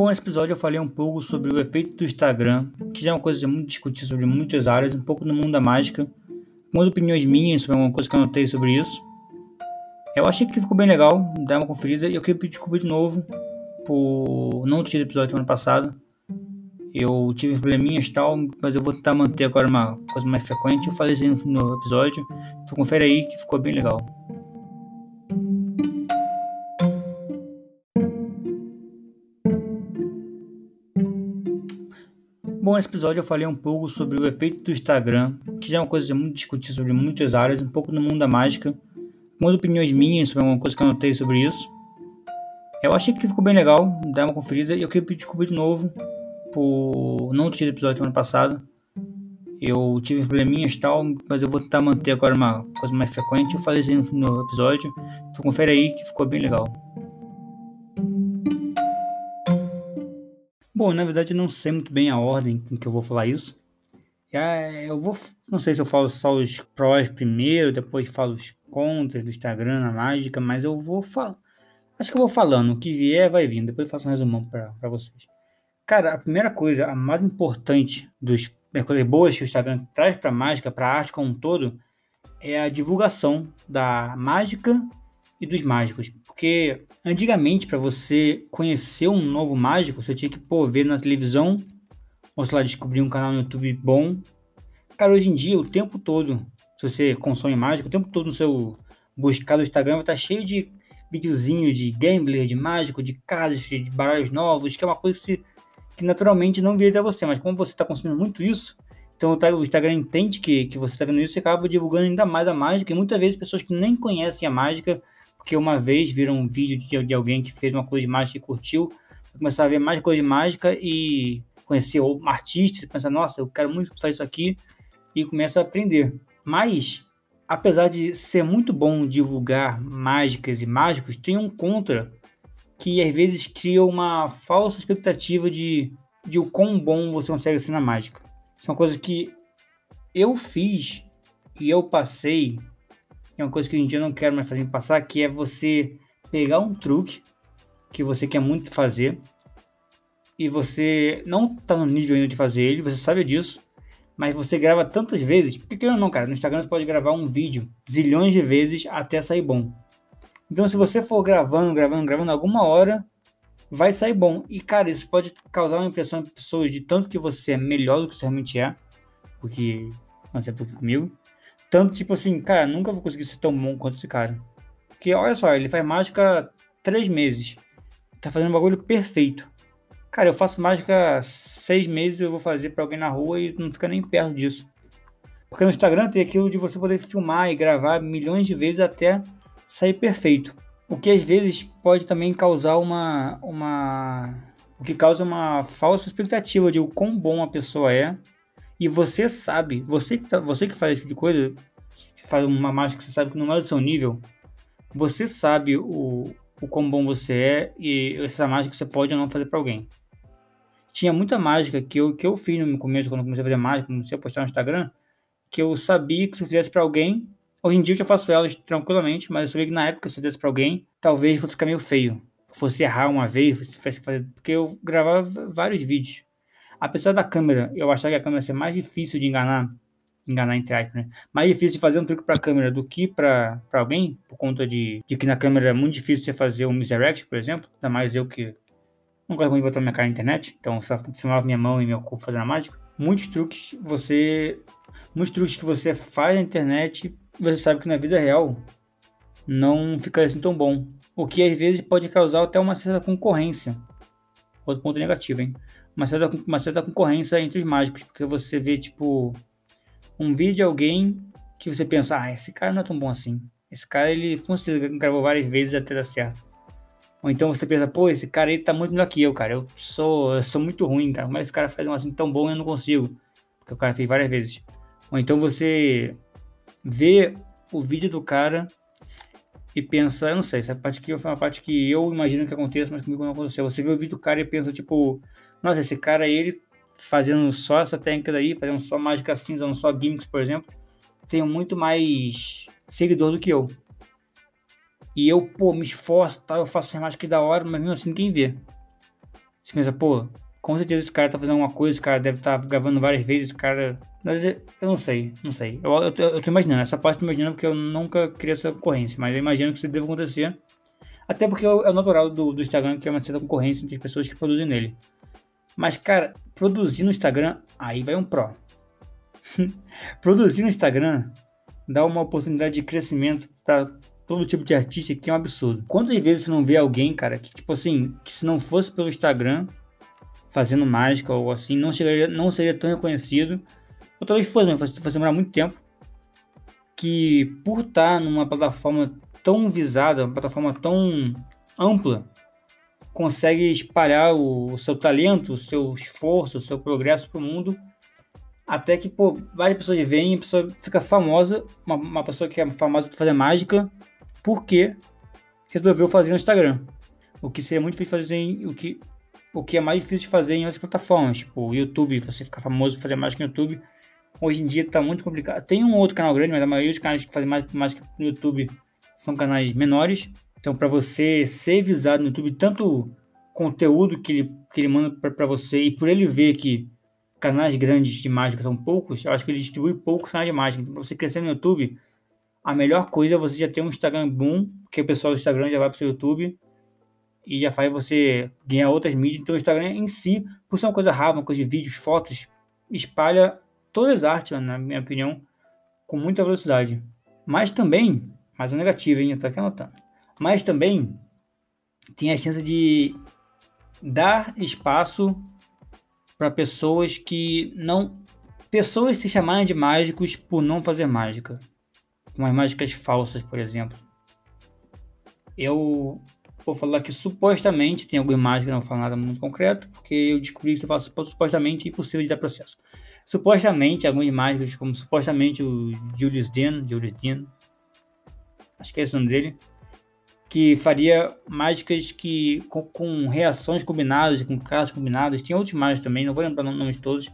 Bom, nesse episódio eu falei um pouco sobre o efeito do Instagram, que já é uma coisa muito discutida sobre muitas áreas, um pouco no mundo da mágica, algumas opiniões minhas sobre alguma coisa que eu anotei sobre isso. Eu achei que ficou bem legal, dá uma conferida, e eu queria desculpa de novo por não ter tido episódio semana passada. Eu tive probleminhas e tal, mas eu vou tentar manter agora uma coisa mais frequente. Eu falei isso no episódio, então confere aí que ficou bem legal. Episódio eu falei um pouco sobre o efeito do Instagram, que já é uma coisa muito discutida sobre muitas áreas, um pouco no mundo da mágica, algumas opiniões minhas sobre alguma coisa que eu anotei sobre isso. Eu achei que ficou bem legal, dá uma conferida, e eu queria pedir desculpa de novo por não ter tido episódio semana passada. Eu tive probleminhas e tal, mas eu vou tentar manter agora uma coisa mais frequente. Eu falei isso no episódio, então confere aí que ficou bem legal. Bom, na verdade eu não sei muito bem a ordem em que eu vou falar isso. Eu vou, não sei se eu falo só os prós primeiro, depois falo os contras do Instagram, na mágica, mas eu vou falar. Acho que eu vou falando, o que vier vai vindo, depois faço um resumão para vocês. Cara, a primeira coisa, a mais importante dos das coisas boas que o Instagram traz para mágica, para arte como um todo, é a divulgação da mágica e dos mágicos. Porque antigamente, para você conhecer um novo mágico, você tinha que pô, ver na televisão, ou sei lá, descobrir um canal no YouTube bom. Cara, hoje em dia, o tempo todo, se você consome mágica, o tempo todo no seu buscar do Instagram vai estar cheio de videozinho de gambler, de mágico, de casas, de baralhos novos, que é uma coisa que, que naturalmente não viria a você, mas como você está consumindo muito isso, então o Instagram entende que, que você está vendo isso e acaba divulgando ainda mais a mágica, e muitas vezes pessoas que nem conhecem a mágica porque uma vez viram um vídeo de, de alguém que fez uma coisa de mágica e curtiu, começar a ver mais coisa de mágica e conhecer um artista, pensar, nossa, eu quero muito fazer isso aqui, e começa a aprender. Mas, apesar de ser muito bom divulgar mágicas e mágicos, tem um contra que às vezes cria uma falsa expectativa de, de o quão bom você consegue ser na mágica. Isso é uma coisa que eu fiz e eu passei é uma coisa que hoje em dia eu não quero mais fazer passar, que é você pegar um truque que você quer muito fazer e você não tá no nível ainda de fazer ele, você sabe disso, mas você grava tantas vezes, pequeno não, cara, no Instagram você pode gravar um vídeo zilhões de vezes até sair bom. Então se você for gravando, gravando, gravando, alguma hora vai sair bom. E cara, isso pode causar uma impressão em pessoas de tanto que você é melhor do que você realmente é, porque não sei porque comigo, tanto, tipo assim, cara, nunca vou conseguir ser tão bom quanto esse cara. Porque, olha só, ele faz mágica três meses. Tá fazendo um bagulho perfeito. Cara, eu faço mágica seis meses, eu vou fazer para alguém na rua e não fica nem perto disso. Porque no Instagram tem aquilo de você poder filmar e gravar milhões de vezes até sair perfeito. O que às vezes pode também causar uma. uma o que causa uma falsa expectativa de o quão bom a pessoa é e você sabe, você que, tá, você que faz esse tipo de coisa, faz uma mágica que você sabe que não é do seu nível, você sabe o, o quão bom você é e essa mágica você pode ou não fazer para alguém. Tinha muita mágica que eu, que eu fiz no começo, quando eu comecei a fazer mágica, comecei a postar no Instagram, que eu sabia que se eu fizesse para alguém, hoje em dia eu já faço elas tranquilamente, mas eu sabia que na época se eu fizesse para alguém, talvez fosse ficar meio feio. Fosse errar uma vez, fosse fazer, porque eu gravava vários vídeos. Apesar da câmera, eu achar que a câmera ser mais difícil de enganar, enganar entre aspas, né? Mais difícil de fazer um truque para a câmera do que para alguém, por conta de, de que na câmera é muito difícil você fazer um misdirect, por exemplo. Ainda mais eu que gosto muito de botar minha cara na internet, então só filmava minha mão e meu corpo fazendo a mágica. Muitos truques você. Muitos truques que você faz na internet, você sabe que na vida real não fica assim tão bom. O que às vezes pode causar até uma certa concorrência. Outro ponto negativo, hein? uma certa, uma certa concorrência entre os mágicos, porque você vê, tipo, um vídeo de alguém que você pensa, ah, esse cara não é tão bom assim. Esse cara, ele com certeza gravou várias vezes até dar certo. Ou então você pensa, pô, esse cara aí tá muito melhor que eu, cara. Eu sou, eu sou muito ruim, cara. Mas esse cara faz um assim tão bom eu não consigo. Porque o cara fez várias vezes. Ou então você vê o vídeo do cara e pensa, eu não sei, essa parte aqui foi uma parte que eu imagino que aconteça, mas comigo não aconteceu. Você vê o vídeo do cara e pensa, tipo, nossa, esse cara ele fazendo só essa técnica daí, fazendo só mágica cinza, usando só gimmicks, por exemplo, tem muito mais seguidor do que eu. E eu, pô, me esforço, tá? eu faço essa mágica da hora, mas mesmo assim ninguém vê. Você pensa, pô, com certeza esse cara tá fazendo alguma coisa, esse cara deve estar tá gravando várias vezes, esse cara. Mas eu não sei, não sei. Eu, eu, eu tô imaginando, essa parte eu tô imaginando porque eu nunca queria essa concorrência, mas eu imagino que isso deve acontecer. Até porque é o natural do, do Instagram que é uma certa concorrência entre as pessoas que produzem nele. Mas, cara, produzir no Instagram, aí vai um pró. produzir no Instagram dá uma oportunidade de crescimento para todo tipo de artista que é um absurdo. Quantas vezes você não vê alguém, cara, que tipo assim, que se não fosse pelo Instagram fazendo mágica ou assim, não, chegaria, não seria tão reconhecido, ou talvez fosse, mas fosse, fosse demorar muito tempo, que por estar numa plataforma tão visada, uma plataforma tão ampla, consegue espalhar o, o seu talento, o seu esforço, o seu progresso para o mundo, até que, pô, várias pessoas vêm a pessoa fica famosa, uma, uma pessoa que é famosa por fazer mágica, porque resolveu fazer no Instagram. O que seria muito difícil fazer em, o que o que é mais difícil de fazer em outras plataformas, tipo o YouTube, você ficar famoso fazer mágica no YouTube. Hoje em dia tá muito complicado. Tem um outro canal grande, mas a maioria dos canais que fazem mágica no YouTube são canais menores. Então, para você ser visado no YouTube, tanto conteúdo que ele, que ele manda para você e por ele ver que canais grandes de mágica são poucos, eu acho que ele distribui poucos canais de mágica. Então, para você crescer no YouTube, a melhor coisa é você já ter um Instagram boom, porque o pessoal do Instagram já vai para o seu YouTube e já faz você ganhar outras mídias. Então o Instagram em si, por ser uma coisa rápida, uma coisa de vídeos, fotos, espalha todas as artes, na minha opinião, com muita velocidade. Mas também, mas é negativo, hein? Eu tô aqui anotando. Mas também tem a chance de dar espaço para pessoas que não. Pessoas se chamarem de mágicos por não fazer mágica. Com as mágicas falsas, por exemplo. Eu vou falar que supostamente tem alguma que não fala nada muito concreto, porque eu descobri que eu faço supostamente é impossível de dar processo. Supostamente, algumas imagens, como supostamente o Julius Den, Julius Den, acho que é esse o nome dele, que faria mágicas que com, com reações combinadas, com caras combinadas. Tem outros mágicos também, não vou lembrar o nome de todos.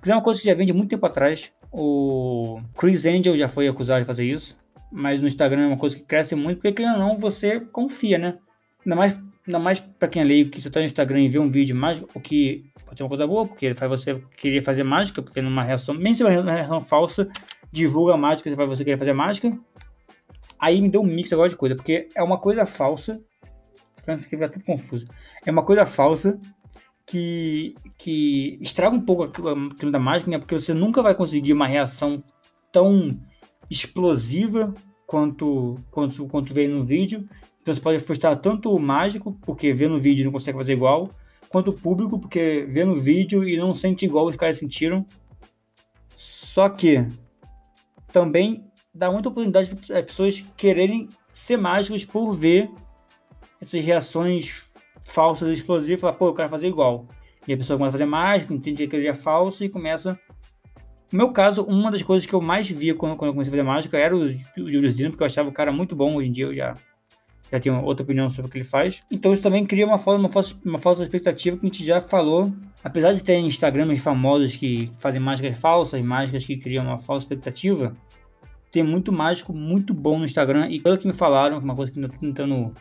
Mas é uma coisa que já vem de muito tempo atrás. O Chris Angel já foi acusado de fazer isso. Mas no Instagram é uma coisa que cresce muito, porque querendo ou não, você confia, né? Ainda mais, ainda mais pra quem é leigo, que você tá no Instagram e vê um vídeo mágico, o que pode ser uma coisa boa, porque faz você querer fazer mágica, porque numa reação, mesmo se é uma reação falsa, divulga a mágica, você faz você querer fazer mágica. Aí me deu um mix agora de coisa, porque é uma coisa falsa, isso aqui vai tudo confuso. É uma coisa falsa que, que estraga um pouco o clima da mágica, né? Porque você nunca vai conseguir uma reação tão explosiva quanto, quanto, quanto veio no vídeo. Então você pode frustrar tanto o mágico, porque vê no vídeo e não consegue fazer igual, quanto o público, porque vê no vídeo e não sente igual os caras sentiram. Só que também dá muita oportunidade para as pessoas quererem ser mágicos por ver essas reações falsas, explosivas, e falar, pô, eu quero fazer igual. E a pessoa começa a fazer mágica, entende que ele é falso e começa. No meu caso, uma das coisas que eu mais via quando, quando eu comecei a fazer mágica era o Julius Dino, porque eu achava o cara muito bom. Hoje em dia eu já já tem outra opinião sobre o que ele faz. Então isso também cria uma, uma, falsa, uma falsa expectativa que a gente já falou. Apesar de ter Instagrams famosos que fazem mágicas falsas, mágicas que criam uma falsa expectativa, tem muito mágico muito bom no Instagram. E pelo que me falaram, que é uma coisa que eu tô tentando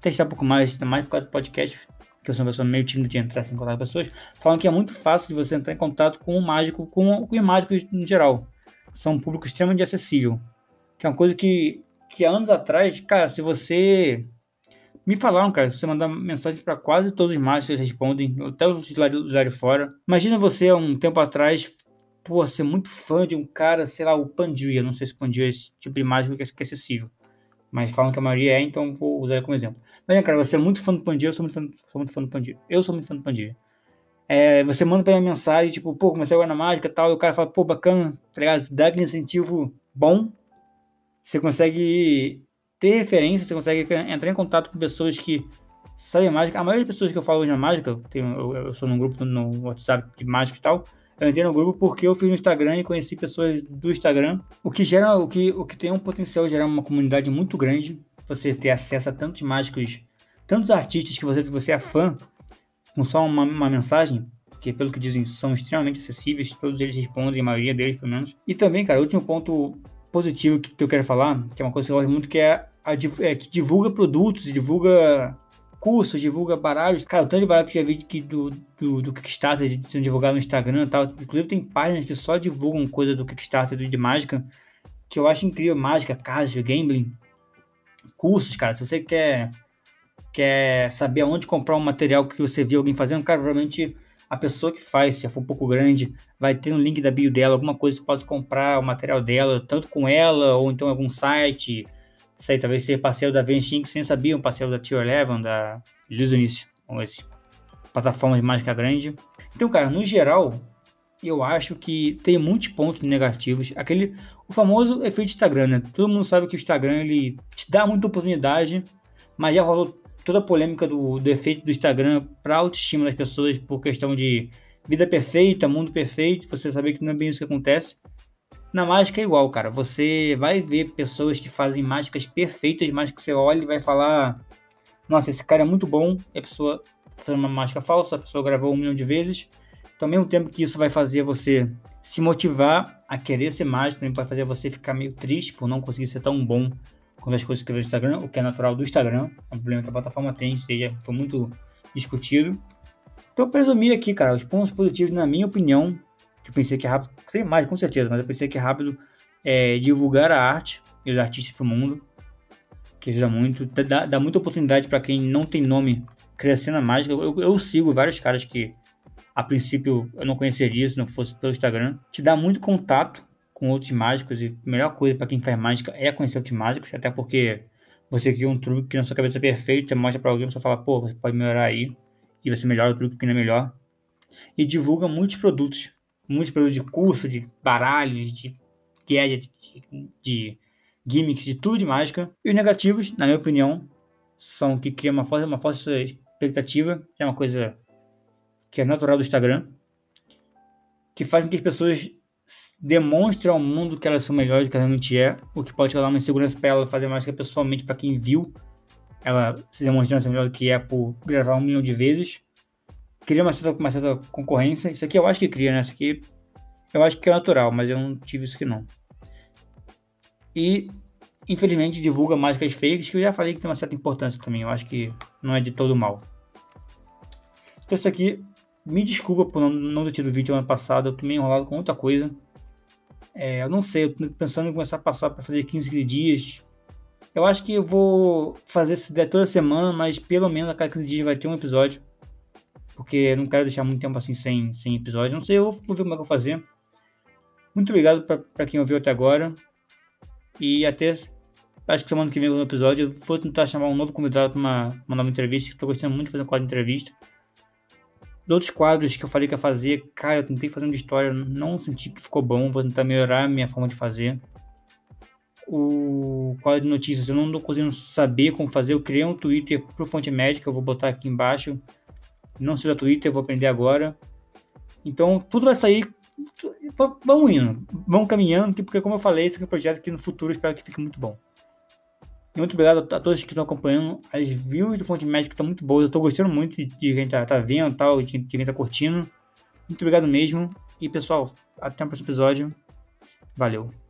testar um pouco mais, mais por causa do podcast, que eu sou uma pessoa meio tímida de entrar sem contato com pessoas, falam que é muito fácil de você entrar em contato com o mágico, com, com os mágicos em geral. São um público extremamente acessível. Que é uma coisa que que há anos atrás, cara, se você. Me falaram, cara, se você mandar mensagem para quase todos os eles respondem, até os lá de fora. Imagina você, um tempo atrás, pô, ser muito fã de um cara, sei lá, o Pandia. Não sei se Pandia é esse tipo de mágico que é acessível. Mas falam que a maioria é, então vou usar como exemplo. Mas, cara, você é muito fã do Pandia, eu sou muito fã, sou muito fã do Pandia. Eu sou muito fã do Pandia. É, você manda pra mim uma mensagem, tipo, pô, comecei agora na mágica e tal, e o cara fala, pô, bacana, tá ligado? Dá aquele incentivo bom você consegue ter referência, você consegue entrar em contato com pessoas que sabem mágica. A maioria das pessoas que eu falo na mágica, eu, tenho, eu, eu, sou num grupo no WhatsApp de mágica e tal. Eu entrei no grupo porque eu fiz no Instagram e conheci pessoas do Instagram, o que gera, o que, o que tem um potencial de gerar uma comunidade muito grande. Você ter acesso a tantos mágicos, tantos artistas que você, você é fã, com só uma, uma mensagem, que pelo que dizem são extremamente acessíveis, todos eles respondem, a maioria deles pelo menos. E também, cara, o último ponto positivo que eu quero falar, que é uma coisa que eu gosto muito, que é, a, é que divulga produtos, divulga cursos, divulga baralhos. Cara, o tanto de baralho que eu já vi que do, do, do Kickstarter sendo divulgado no Instagram e tal. Inclusive tem páginas que só divulgam coisa do Kickstarter de mágica, que eu acho incrível. Mágica, casas, gambling, cursos, cara. Se você quer, quer saber aonde comprar um material que você viu alguém fazendo, cara, provavelmente a pessoa que faz, se for um pouco grande, vai ter no link da bio dela, alguma coisa que possa comprar o material dela, tanto com ela ou então algum site sei, talvez seja parceiro da Venshin, que você nem sabia, um parceiro da Tier 11, da Illusionist, com esse plataforma de mágica grande. Então, cara, no geral, eu acho que tem muitos pontos negativos. Aquele, o famoso efeito Instagram, né? Todo mundo sabe que o Instagram, ele te dá muita oportunidade, mas já rolou toda a polêmica do, do efeito do Instagram para autoestima das pessoas por questão de vida perfeita, mundo perfeito, você saber que não é bem isso que acontece. Na mágica é igual, cara. Você vai ver pessoas que fazem mágicas perfeitas, mas que você olha e vai falar: Nossa, esse cara é muito bom. E a pessoa tá fazendo uma mágica falsa, a pessoa gravou um milhão de vezes. Então, ao mesmo tempo que isso vai fazer você se motivar a querer ser mágico, também pode fazer você ficar meio triste por não conseguir ser tão bom quanto as coisas que no Instagram, o que é natural do Instagram. É um problema que a plataforma tem, seja, foi muito discutido. Então, eu presumi aqui, cara, os pontos positivos, na minha opinião, que eu pensei que é rápido, tem mais, com certeza, mas eu pensei que é rápido é, divulgar a arte e os artistas para o mundo, que ajuda muito, dá, dá muita oportunidade para quem não tem nome crescer na mágica. Eu, eu, sigo vários caras que a princípio eu não conheceria se não fosse pelo Instagram. Te dá muito contato com outros mágicos e a melhor coisa para quem faz mágica é conhecer outros mágicos, até porque você cria um truque que na sua cabeça é perfeito, você mostra para alguém, você fala, pô, você pode melhorar aí, e você melhora o truque que não é melhor. E divulga muitos produtos muitos produtos de curso, de baralhos, de gadget, de, de gimmicks, de tudo de mágica. E os negativos, na minha opinião, são que cria uma falsa, uma falsa expectativa, que é uma coisa que é natural do Instagram, que faz com que as pessoas demonstrem ao mundo que elas são melhores do que realmente é, o que pode causar uma insegurança para ela fazer mágica pessoalmente para quem viu ela se demonstrando ser melhor do que é por gravar um milhão de vezes cria uma certa, uma certa concorrência. Isso aqui eu acho que cria, né? Isso aqui eu acho que é natural, mas eu não tive isso aqui não. E, infelizmente, divulga mágicas fakes, que eu já falei que tem uma certa importância também. Eu acho que não é de todo mal. Então, isso aqui, me desculpa por não, ter tido vídeo ano passado. Eu tô meio enrolado com outra coisa. É, eu não sei, eu tô pensando em começar a passar para fazer 15 dias. Eu acho que eu vou fazer essa ideia toda semana, mas pelo menos a cada 15 dias vai ter um episódio porque eu não quero deixar muito tempo assim sem, sem episódio. Não sei, eu vou ver como é que eu vou fazer. Muito obrigado para quem ouviu até agora. E até acho que semana que vem no episódio eu vou tentar chamar um novo convidado para uma, uma nova entrevista. Estou gostando muito de fazer um quadro de entrevista. Outros quadros que eu falei que ia fazer, cara, eu tentei fazer um de história, não senti que ficou bom. Vou tentar melhorar a minha forma de fazer. O quadro de notícias, eu não estou conseguindo saber como fazer. Eu criei um Twitter pro Fonte Médica, eu vou botar aqui embaixo não seja Twitter, eu vou aprender agora. Então, tudo vai sair. Vamos indo, vamos caminhando, porque, como eu falei, esse é um projeto que no futuro eu espero que fique muito bom. Muito obrigado a todos que estão acompanhando. As views do Fonte Médica estão muito boas. Eu estou gostando muito de quem está tá vendo tal, de quem está curtindo. Muito obrigado mesmo. E pessoal, até o próximo episódio. Valeu.